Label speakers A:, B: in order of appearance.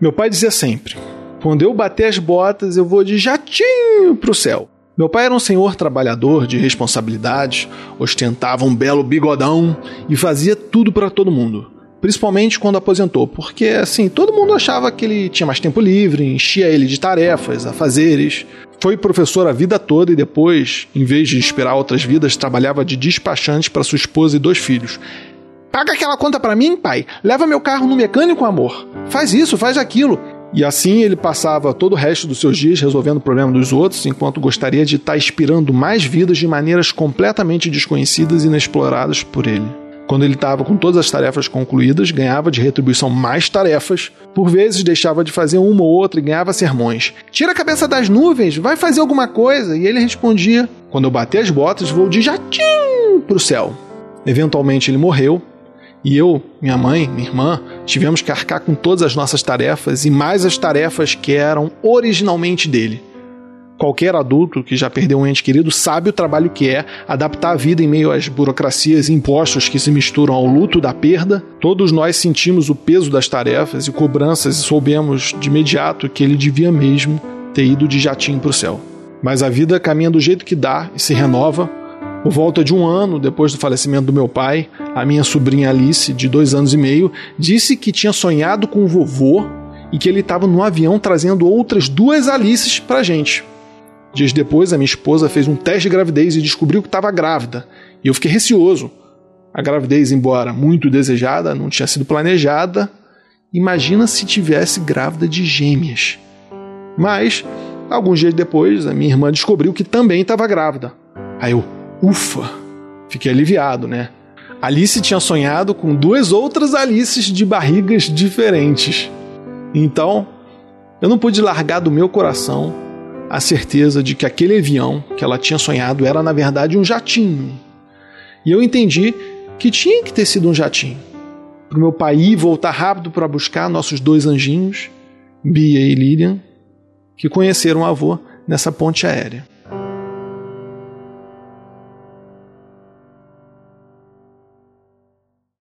A: Meu pai dizia sempre: quando eu bater as botas, eu vou de jatinho pro céu. Meu pai era um senhor trabalhador de responsabilidades, ostentava um belo bigodão e fazia tudo para todo mundo. Principalmente quando aposentou, porque assim, todo mundo achava que ele tinha mais tempo livre, enchia ele de tarefas, afazeres. Foi professor a vida toda e depois, em vez de esperar outras vidas, trabalhava de despachante para sua esposa e dois filhos. Paga aquela conta para mim, pai. Leva meu carro no mecânico, amor. Faz isso, faz aquilo. E assim ele passava todo o resto dos seus dias resolvendo o problema dos outros, enquanto gostaria de estar inspirando mais vidas de maneiras completamente desconhecidas e inexploradas por ele. Quando ele estava com todas as tarefas concluídas, ganhava de retribuição mais tarefas. Por vezes deixava de fazer uma ou outra e ganhava sermões. Tira a cabeça das nuvens, vai fazer alguma coisa. E ele respondia: Quando eu bater as botas, vou de jatim para o céu. Eventualmente ele morreu e eu, minha mãe, minha irmã, tivemos que arcar com todas as nossas tarefas e mais as tarefas que eram originalmente dele. Qualquer adulto que já perdeu um ente querido sabe o trabalho que é adaptar a vida em meio às burocracias e impostos que se misturam ao luto da perda. Todos nós sentimos o peso das tarefas e cobranças e soubemos de imediato que ele devia mesmo ter ido de jatinho para o céu. Mas a vida caminha do jeito que dá e se renova. Por volta de um ano depois do falecimento do meu pai, a minha sobrinha Alice, de dois anos e meio, disse que tinha sonhado com o vovô e que ele estava no avião trazendo outras duas Alices para gente. Dias depois, a minha esposa fez um teste de gravidez e descobriu que estava grávida. E eu fiquei receoso. A gravidez, embora muito desejada, não tinha sido planejada. Imagina se tivesse grávida de gêmeas. Mas, alguns dias depois, a minha irmã descobriu que também estava grávida. Aí eu, ufa, fiquei aliviado, né? Alice tinha sonhado com duas outras Alices de barrigas diferentes. Então, eu não pude largar do meu coração a certeza de que aquele avião que ela tinha sonhado era na verdade um jatinho. E eu entendi que tinha que ter sido um jatinho. Para o meu pai ir voltar rápido para buscar nossos dois anjinhos, Bia e Lilian, que conheceram o avô nessa ponte aérea.